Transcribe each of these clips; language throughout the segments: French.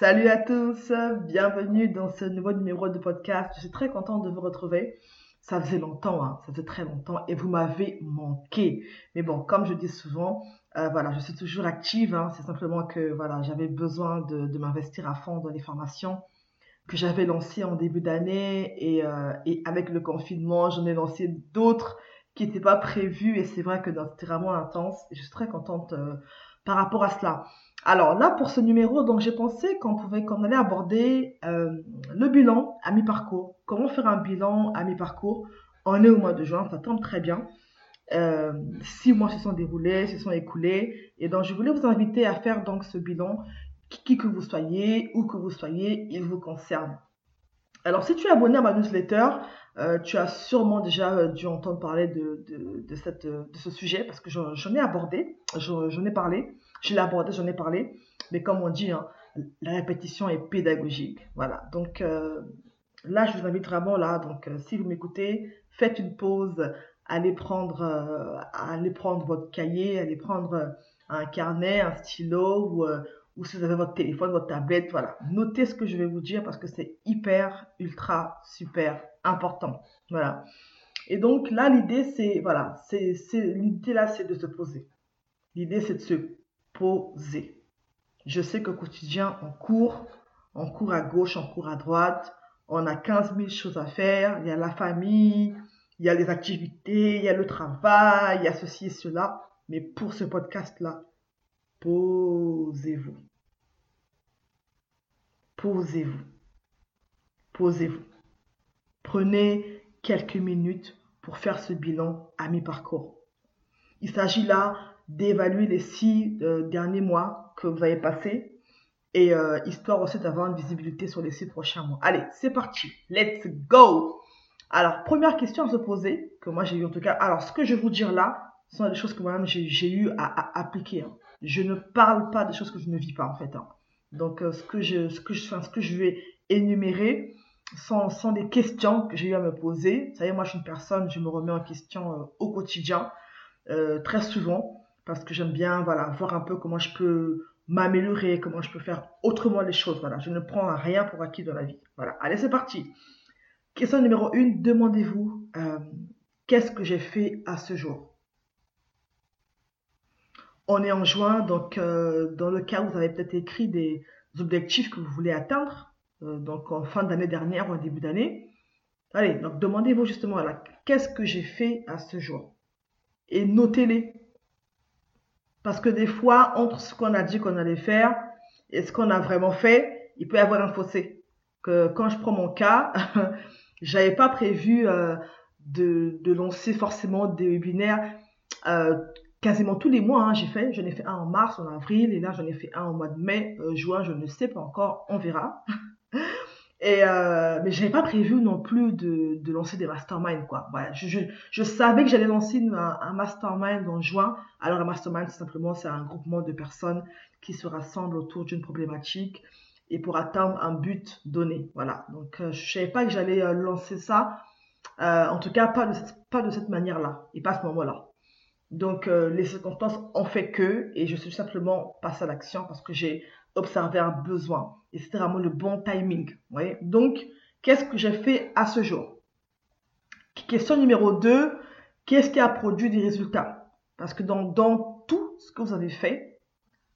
Salut à tous, bienvenue dans ce nouveau numéro de podcast. Je suis très contente de vous retrouver. Ça faisait longtemps, hein, ça faisait très longtemps et vous m'avez manqué. Mais bon, comme je dis souvent, euh, voilà, je suis toujours active. Hein. c'est simplement que voilà, j'avais besoin de, m'investir à fond dans les formations que j'avais lancées en début d'année et, euh, et avec le confinement, j'en ai lancé d'autres qui n'étaient pas prévues et c'est vrai que c'était vraiment intense et je suis très contente euh, par rapport à cela. Alors là, pour ce numéro, donc j'ai pensé qu'on pouvait, qu'on allait aborder euh, le bilan à mi-parcours. Comment faire un bilan à mi-parcours On est au mois de juin, ça tombe très bien. Euh, six mois se sont déroulés, se sont écoulés, et donc je voulais vous inviter à faire donc ce bilan, qui, que vous soyez, où que vous soyez, il vous concerne. Alors si tu es abonné à ma newsletter, euh, tu as sûrement déjà dû entendre parler de, ce sujet parce que j'en ai abordé, j'en ai parlé. Je l'ai abordé, j'en ai parlé, mais comme on dit, hein, la répétition est pédagogique. Voilà. Donc euh, là, je vous invite vraiment là. Donc, euh, si vous m'écoutez, faites une pause, allez prendre, euh, allez prendre votre cahier, allez prendre un carnet, un stylo ou, ou si vous avez votre téléphone, votre tablette, voilà. Notez ce que je vais vous dire parce que c'est hyper, ultra, super important. Voilà. Et donc là, l'idée, c'est, voilà, c'est, l'idée là, c'est de se poser. L'idée, c'est de se poser. Je sais qu'au quotidien, on court, on court à gauche, on court à droite, on a 15 000 choses à faire, il y a la famille, il y a les activités, il y a le travail, il y a ceci et cela. Mais pour ce podcast-là, posez-vous. Posez-vous. Posez-vous. Prenez quelques minutes pour faire ce bilan à mi-parcours. Il s'agit là d'évaluer les six euh, derniers mois que vous avez passés et euh, histoire aussi d'avoir une visibilité sur les six prochains mois. Allez, c'est parti. Let's go. Alors, première question à se poser, que moi j'ai eu en tout cas. Alors, ce que je vais vous dire là, sont des choses que moi-même j'ai eu à, appliquer. Hein. Je ne parle pas des choses que je ne vis pas en fait. Hein. Donc, euh, ce, que je, ce, que je, ce que je vais énumérer sont, sont des questions que j'ai eu à me poser. Vous savez, moi je suis une personne, je me remets en question au quotidien, très souvent parce que j'aime bien voilà, voir un peu comment je peux m'améliorer, comment je peux faire autrement les choses. Voilà, je ne prends rien pour acquis dans la vie. Voilà, allez, c'est parti. Question numéro 1, demandez-vous euh, qu'est-ce que j'ai fait à ce jour? On est en juin, donc euh, dans le cas où vous avez peut-être écrit des objectifs que vous voulez atteindre, euh, donc en fin d'année dernière ou en début d'année. Allez, donc demandez-vous justement, qu'est-ce que j'ai fait à ce jour? Et notez-les. Parce que des fois, entre ce qu'on a dit qu'on allait faire et ce qu'on a vraiment fait, il peut y avoir un fossé. Quand je prends mon cas, j'avais pas prévu euh, de, de, lancer forcément des webinaires euh, quasiment tous les mois. Hein, j'ai fait, j'en ai fait un en mars, en avril, et là j'en ai fait un au mois de mai, euh, juin, je ne sais pas encore, on verra. Et euh, mais j'avais pas prévu non plus de, lancer des masterminds quoi. Je, savais que j'allais lancer un, mastermind en juin. Alors un mastermind c'est simplement c'est un groupement de personnes qui se rassemblent autour d'une problématique et pour atteindre un but donné. Voilà. Donc euh, je savais pas que j'allais euh, lancer ça. Euh, en tout cas pas de cette, pas de cette manière-là et pas à ce moment-là. Donc euh, les circonstances ont fait que et je suis simplement passé à l'action parce que j'ai observer un besoin. Et c'était vraiment le bon timing. Donc, qu'est-ce que j'ai fait à ce jour? Question numéro 2, qu'est-ce qui a produit des résultats? Parce que dans, dans, tout ce que vous avez fait,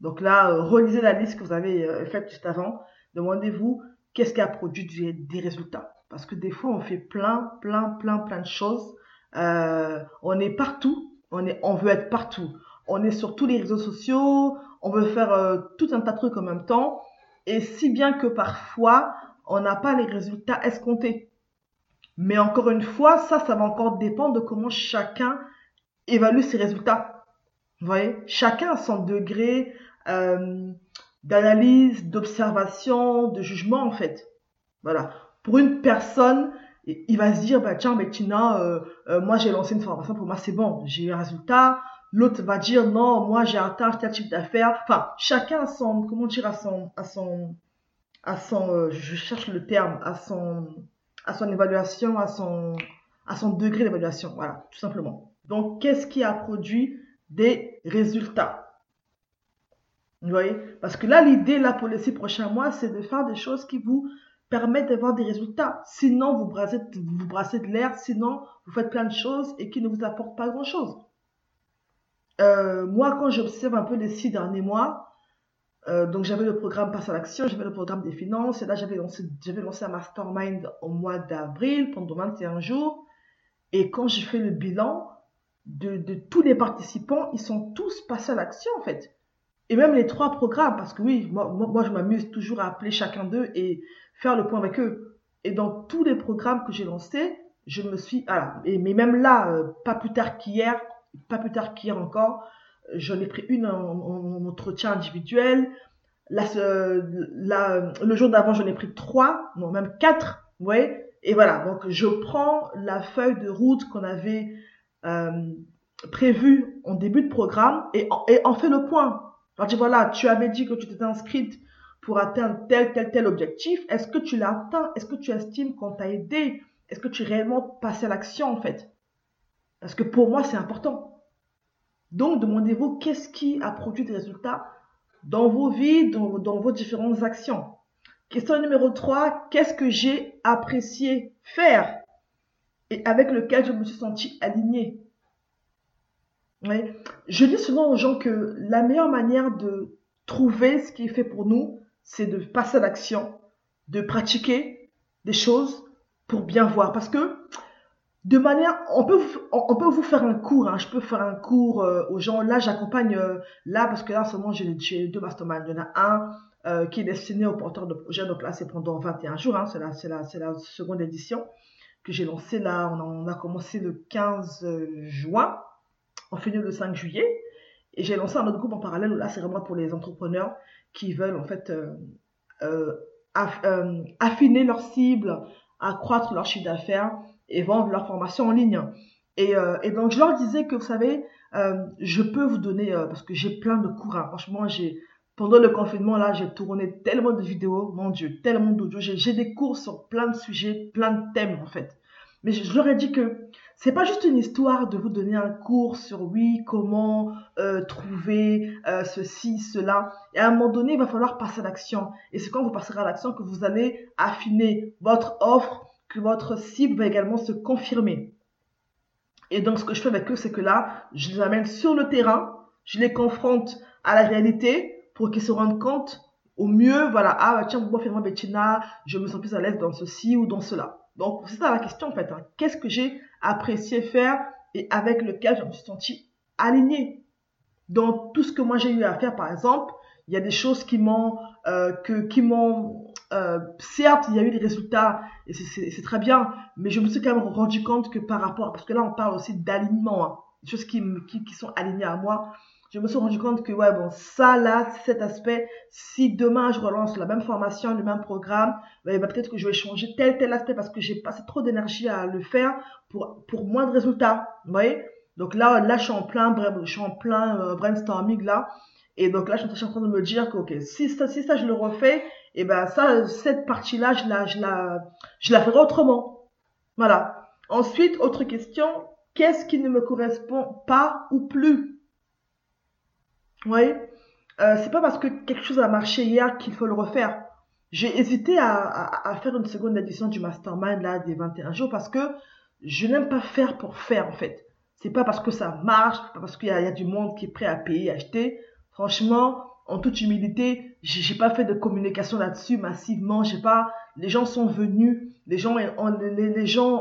donc là, euh, relisez la liste que vous avez euh, faite juste avant, demandez-vous qu'est-ce qui a produit des, résultats? Parce que des fois, on fait plein, plein, plein, plein de choses. Euh, on est partout, on, est, on veut être partout. On est sur tous les réseaux sociaux, on veut faire euh, tout un tas de trucs en même temps, et si bien que parfois, on n'a pas les résultats escomptés. Mais encore une fois, ça, ça va encore dépendre de comment chacun évalue ses résultats. Vous voyez Chacun a son degré euh, d'analyse, d'observation, de jugement, en fait. Voilà. Pour une personne, il va se dire, bah, tiens, mais Tina, euh, moi j'ai lancé une formation, pour moi c'est bon, j'ai eu un résultat, L'autre va dire non, moi j'ai atteint tel type d'affaires. Enfin, chacun a son, comment dire, à son, à son, à son, euh, je cherche le terme, à son, à son évaluation, à son, à son degré d'évaluation. Voilà, tout simplement. Donc, qu'est-ce qui a produit des résultats? Vous voyez? Parce que là, l'idée, là, pour les six prochains mois, c'est de faire des choses qui vous permettent d'avoir des résultats. Sinon, vous brassez, vous brassez de l'air, sinon, vous faites plein de choses et qui ne vous apportent pas grand-chose. Euh, moi, quand j'observe un peu les six derniers mois, euh, donc j'avais le programme Passe à l'action, j'avais le programme des finances, et là j'avais lancé, j'avais lancé un mastermind au mois d'avril pendant 21 jours. Et quand j'ai fait le bilan de, tous les participants, ils sont tous passés à l'action en fait. Et même les trois programmes, parce que oui, moi, je m'amuse toujours à appeler chacun d'eux et faire le point avec eux. Et dans tous les programmes que j'ai lancés, je me suis, ah, mais même là, euh, pas plus tard qu'hier, pas plus tard qu'hier encore, j'en ai pris une en, entretien individuel. Le jour d'avant, j'en ai pris trois, non, même quatre. Vous Et voilà, donc je prends la feuille de route qu'on avait euh, prévue en début de programme et, et on fait le point. Alors, dis voilà, tu avais dit que tu t'étais inscrite pour atteindre tel, tel, tel objectif. Est-ce que tu l'as atteint? Est-ce que tu estimes qu'on t'a aidé? Est-ce que tu es réellement passé à l'action en fait? Parce que pour moi, c'est important. Donc, demandez-vous qu'est-ce qui a produit des résultats dans vos vies, dans, vos différentes actions? Question numéro 3, qu'est-ce que j'ai apprécié faire? Et avec lequel je me suis senti aligné Je dis souvent aux gens que la meilleure manière de trouver ce qui est fait pour nous, c'est de passer à l'action, de pratiquer des choses pour bien voir. Parce que de manière, on peut, on, peut vous faire un cours, hein. je peux faire un cours euh, aux gens. Là, j'accompagne, euh, là, parce que là, en ce moment, j'ai deux masterminds. Il y en a un euh, qui est destiné aux porteurs de projets, donc là, c'est pendant 21 jours, hein. c'est la, la, seconde édition que j'ai lancée là. On a, commencé le 15 juin, on finit le 5 juillet. Et j'ai lancé un autre groupe en parallèle là, c'est vraiment pour les entrepreneurs qui veulent en fait affiner leur cible, accroître leur chiffre d'affaires et vendre leur formation en ligne. Et, euh, et, donc, je leur disais que, vous savez, euh, je peux vous donner, euh, parce que j'ai plein de cours. Franchement, j'ai pendant le confinement, là, j'ai tourné tellement de vidéos, mon Dieu, tellement d'audio. J'ai des cours sur plein de sujets, plein de thèmes, en fait. Mais je, leur ai dit que c'est pas juste une histoire de vous donner un cours sur oui, comment trouver ceci, cela. Et à un moment donné, il va falloir passer à l'action. Et c'est quand vous passerez à l'action que vous allez affiner votre offre, que votre cible va également se confirmer. Et donc, ce que je fais avec eux, c'est que là, je les amène sur le terrain, je les confronte à la réalité pour qu'ils se rendent compte au mieux, voilà, ah, bah, tiens, moi, finalement, Bettina, je me sens plus à l'aise dans ceci ou dans cela. Donc, c'est ça la question, en fait. Hein. Qu'est-ce que j'ai apprécié faire et avec lequel je me suis senti aligné dans tout ce que moi j'ai eu à faire, par exemple, il y a des choses qui m'ont, euh, euh, certes, il y a eu des résultats et c'est très bien, mais je me suis quand même rendu compte que par rapport, parce que là on parle aussi d'alignement, hein, des choses qui, qui, qui, sont alignées à moi, je me suis rendu compte que ouais bon ça là cet aspect, si demain je relance la même formation, le même programme, ben, peut-être que je vais changer tel tel aspect parce que j'ai passé trop d'énergie à le faire pour pour moins de résultats, vous voyez? Donc là là je suis en plein je suis en plein brainstorming là. Et donc là, je suis en train de me dire que, si ça, si ça, je le refais, et eh ben ça, cette partie-là, je la, je la, je la ferai autrement. Voilà. Ensuite, autre question, qu'est-ce qui ne me correspond pas ou plus? Vous voyez? Euh, C'est pas parce que quelque chose a marché hier qu'il faut le refaire. J'ai hésité à, faire une seconde édition du mastermind là des 21 jours parce que je n'aime pas faire pour faire en fait. C'est pas parce que ça marche, pas parce qu'il y, y, a du monde qui est prêt à payer, acheter. Franchement, en toute humilité, j'ai pas fait de communication là-dessus massivement. J'ai pas, les gens sont venus, les gens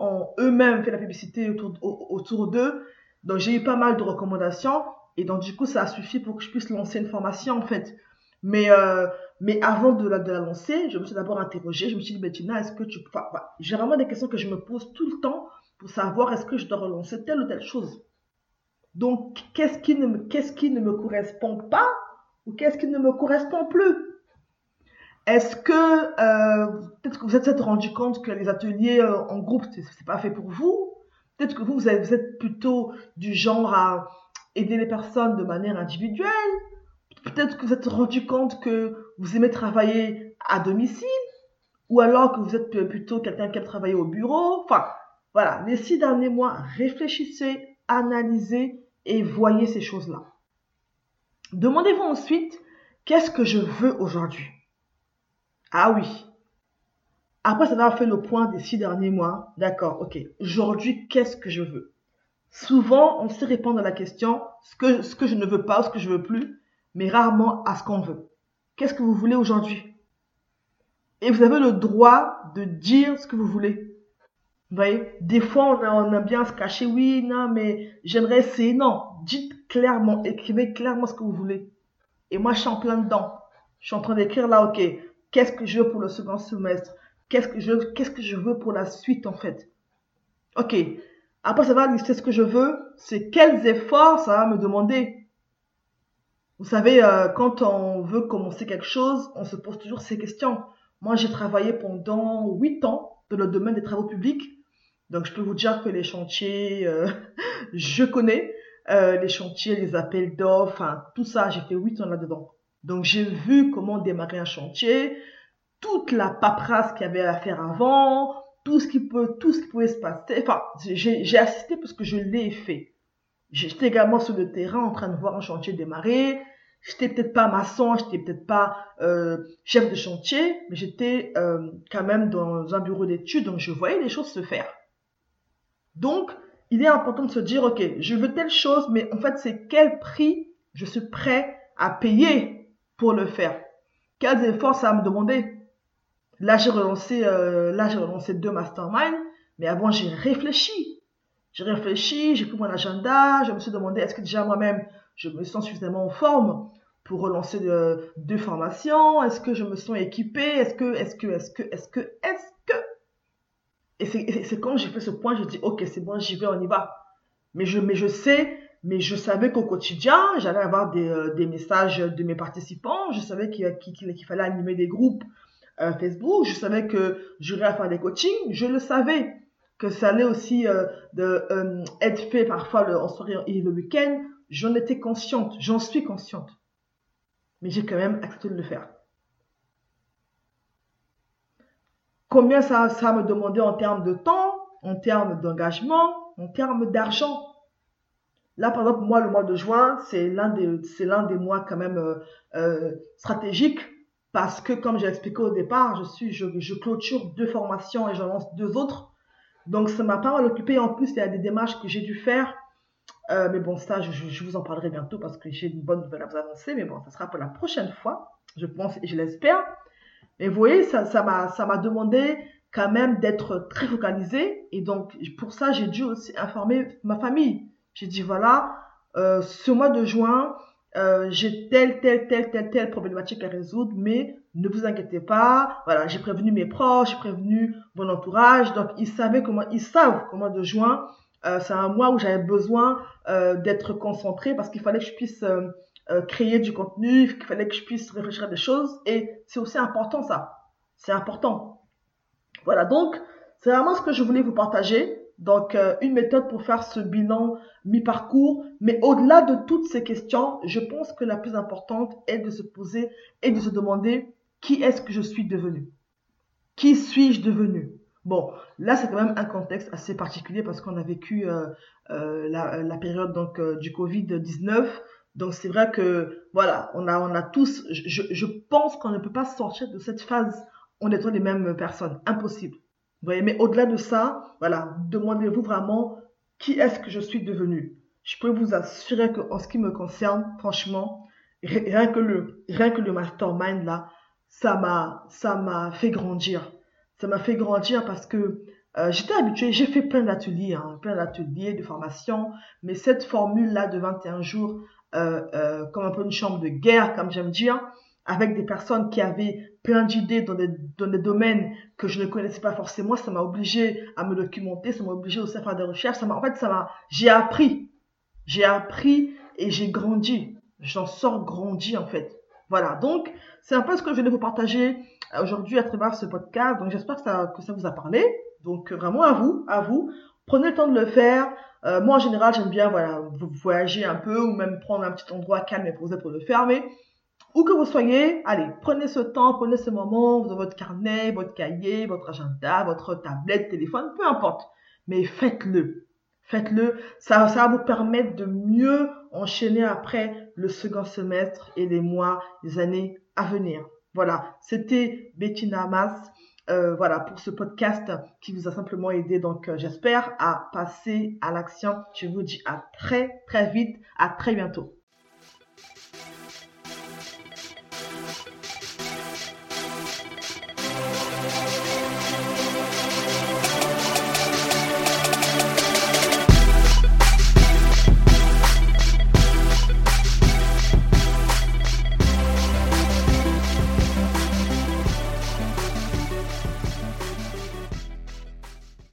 ont, eux-mêmes fait la publicité autour, d'eux. Donc j'ai eu pas mal de recommandations et donc du coup ça a suffi pour que je puisse lancer une formation en fait. Mais euh, avant de la, lancer, je me suis d'abord interrogée. Je me suis dit, Bettina, est-ce que tu, j'ai vraiment des questions que je me pose tout le temps pour savoir est-ce que je dois relancer telle ou telle chose. Donc qu'est-ce qui ne qui ne me correspond pas ou qu'est-ce qui ne me correspond plus? Est-ce que euh, peut-être que vous êtes rendu compte que les ateliers euh, en groupe c'est pas fait pour vous Peut-être que vous vous êtes plutôt du genre à aider les personnes de manière individuelle. Peut-être que vous êtes rendu compte que vous aimez travailler à domicile ou alors que vous êtes plutôt quelqu'un qui aime travailler au bureau. Enfin, voilà, les six derniers mois, réfléchissez, analysez et voyez ces choses-là. Demandez-vous ensuite qu'est-ce que je veux aujourd'hui? Ah oui. Après va fait le point des six derniers mois, d'accord, ok. Aujourd'hui, qu'est-ce que je veux? Souvent, on sait répondre à la question ce que, je ne veux pas, ce que je veux plus, mais rarement à ce qu'on veut. Qu'est-ce que vous voulez aujourd'hui? Et vous avez le droit de dire ce que vous voulez. Vous voyez Des fois, on, a, bien se cacher. Oui, non, mais j'aimerais essayer. Non, dites clairement, écrivez clairement ce que vous voulez. Et moi, je suis en plein dedans. Je suis en train d'écrire là, ok, qu'est-ce que je veux pour le second semestre? Qu'est-ce que je, qu'est-ce que je veux pour la suite, en fait? Ok, après, ça va lister ce que je veux, c'est quels efforts ça va me demander? Vous savez, euh, quand on veut commencer quelque chose, on se pose toujours ces questions. Moi, j'ai travaillé pendant 8 ans dans le domaine des travaux publics. Donc, je peux vous dire que les chantiers, euh, je connais. Euh, les chantiers, les appels d'offres, enfin, tout ça, j'ai fait 8 ans là-dedans. Donc, j'ai vu comment démarrer un chantier, toute la paperasse qu'il y avait à faire avant, tout ce qui peut, tout ce qui pouvait se passer. Enfin, j'ai assisté parce que je l'ai fait. J'étais également sur le terrain en train de voir un chantier démarrer. J'étais peut-être pas maçon, j'étais peut-être pas euh, chef de chantier, mais j'étais euh, quand même dans un bureau d'études, donc je voyais les choses se faire. Donc, il est important de se dire, ok, je veux telle chose, mais en fait, c'est quel prix je suis prêt à payer pour le faire? Quels efforts ça va me demander? Là, j'ai relancé, euh, là, j'ai relancé deux masterminds, mais avant, j'ai réfléchi. J'ai réfléchi, j'ai pris mon agenda, je me suis demandé est-ce que déjà moi-même, je me sens suffisamment en forme pour relancer deux formations? Est-ce que je me sens équipé? Est-ce que, est-ce que, est-ce que, est-ce que, est-ce que Et c'est quand j'ai fait ce point, j'ai dit ok, c'est bon, j'y vais, on y va. Mais je, je sais, mais je savais qu'au quotidien, j'allais avoir des, euh, messages de mes participants. Je savais qu'il fallait animer des groupes euh, Facebook, je savais que j'aurais à faire des coachings, je le savais que ça allait aussi euh, être fait parfois en soirée et le week-end. J'en étais consciente, j'en suis consciente. Mais j'ai quand même accepté de le faire. Combien ça, ça me demandait en termes de temps, en termes d'engagement, en termes d'argent Là, par exemple, moi, le mois de juin, c'est l'un des, des mois quand même euh, stratégiques parce que, comme j'ai expliqué au départ, je, suis, je, clôture deux formations et j'en lance deux autres. Donc, ça m'a pas mal occupé. En plus, il y a des démarches que j'ai dû faire. Euh, mais bon, ça, je, vous en parlerai bientôt parce que j'ai une bonne nouvelle à vous annoncer. Mais bon, ça sera pour la prochaine fois, je pense et je l'espère. Mais vous voyez, ça, m'a, ça m'a demandé quand même d'être très focalisé. Et donc, pour ça, j'ai dû aussi informer ma famille. J'ai dit, voilà, euh, ce mois de juin, euh, j'ai telle, telle, telle, telle, telle problématique à résoudre, mais ne vous inquiétez pas. Voilà, j'ai prévenu mes proches, j'ai prévenu mon entourage. Donc, ils savaient comment, ils savent comment de juin. Euh, c'est un mois où j'avais besoin d'être concentré parce qu'il fallait que je puisse euh, créer du contenu, qu'il fallait que je puisse réfléchir à des choses. Et c'est aussi important ça. C'est important. Voilà, donc, c'est vraiment ce que je voulais vous partager. Donc, euh, une méthode pour faire ce bilan mi-parcours. Mais au-delà de toutes ces questions, je pense que la plus importante est de se poser et de se demander qui est-ce que je suis devenu? Qui suis-je devenu? Bon, là, c'est quand même un contexte assez particulier parce qu'on a vécu euh, la, période donc du Covid-19. Donc, c'est vrai que, voilà, on a, on a tous, je, je pense qu'on ne peut pas sortir de cette phase en étant les mêmes personnes. Impossible voyez, mais au-delà de ça, voilà, demandez-vous vraiment qui est-ce que je suis devenu. Je peux vous assurer que en ce qui me concerne, franchement, rien que le, rien que le mastermind là, ça m'a, ça m'a fait grandir. Ça m'a fait grandir parce que euh, j'étais habituée, j'ai fait plein d'ateliers, hein, plein d'ateliers, de formations, mais cette formule-là de 21 jours, comme un peu une chambre de guerre, comme j'aime dire, avec des personnes qui avaient plein d'idées dans des, domaines que je ne connaissais pas forcément. Ça m'a obligé à me documenter, ça m'a obligé aussi à faire des recherches. Ça en fait, ça m'a, j'ai appris. J'ai appris et j'ai grandi. J'en sors grandi, en fait. Voilà. Donc, c'est un peu ce que je vais vous partager euh, aujourd'hui à travers ce podcast. Donc, j'espère que ça, que ça vous a parlé. Donc, vraiment à vous, à vous. Prenez le temps de le faire. Euh, moi, en général, j'aime bien, voilà, voyager un peu ou même prendre un petit endroit calme et posé pour le faire. Mais où que vous soyez, allez, prenez ce temps, prenez ce moment, avez votre carnet, votre cahier, votre agenda, votre tablette, téléphone, peu importe. Mais faites-le. Faites-le. Ça, ça va vous permettre de mieux enchaîner après le second semestre et les mois, les années à venir. Voilà, c'était Bettina Mas. Euh, voilà pour ce podcast qui vous a simplement aidé. Donc, euh, j'espère à passer à l'action. Je vous dis à très très vite, à très bientôt.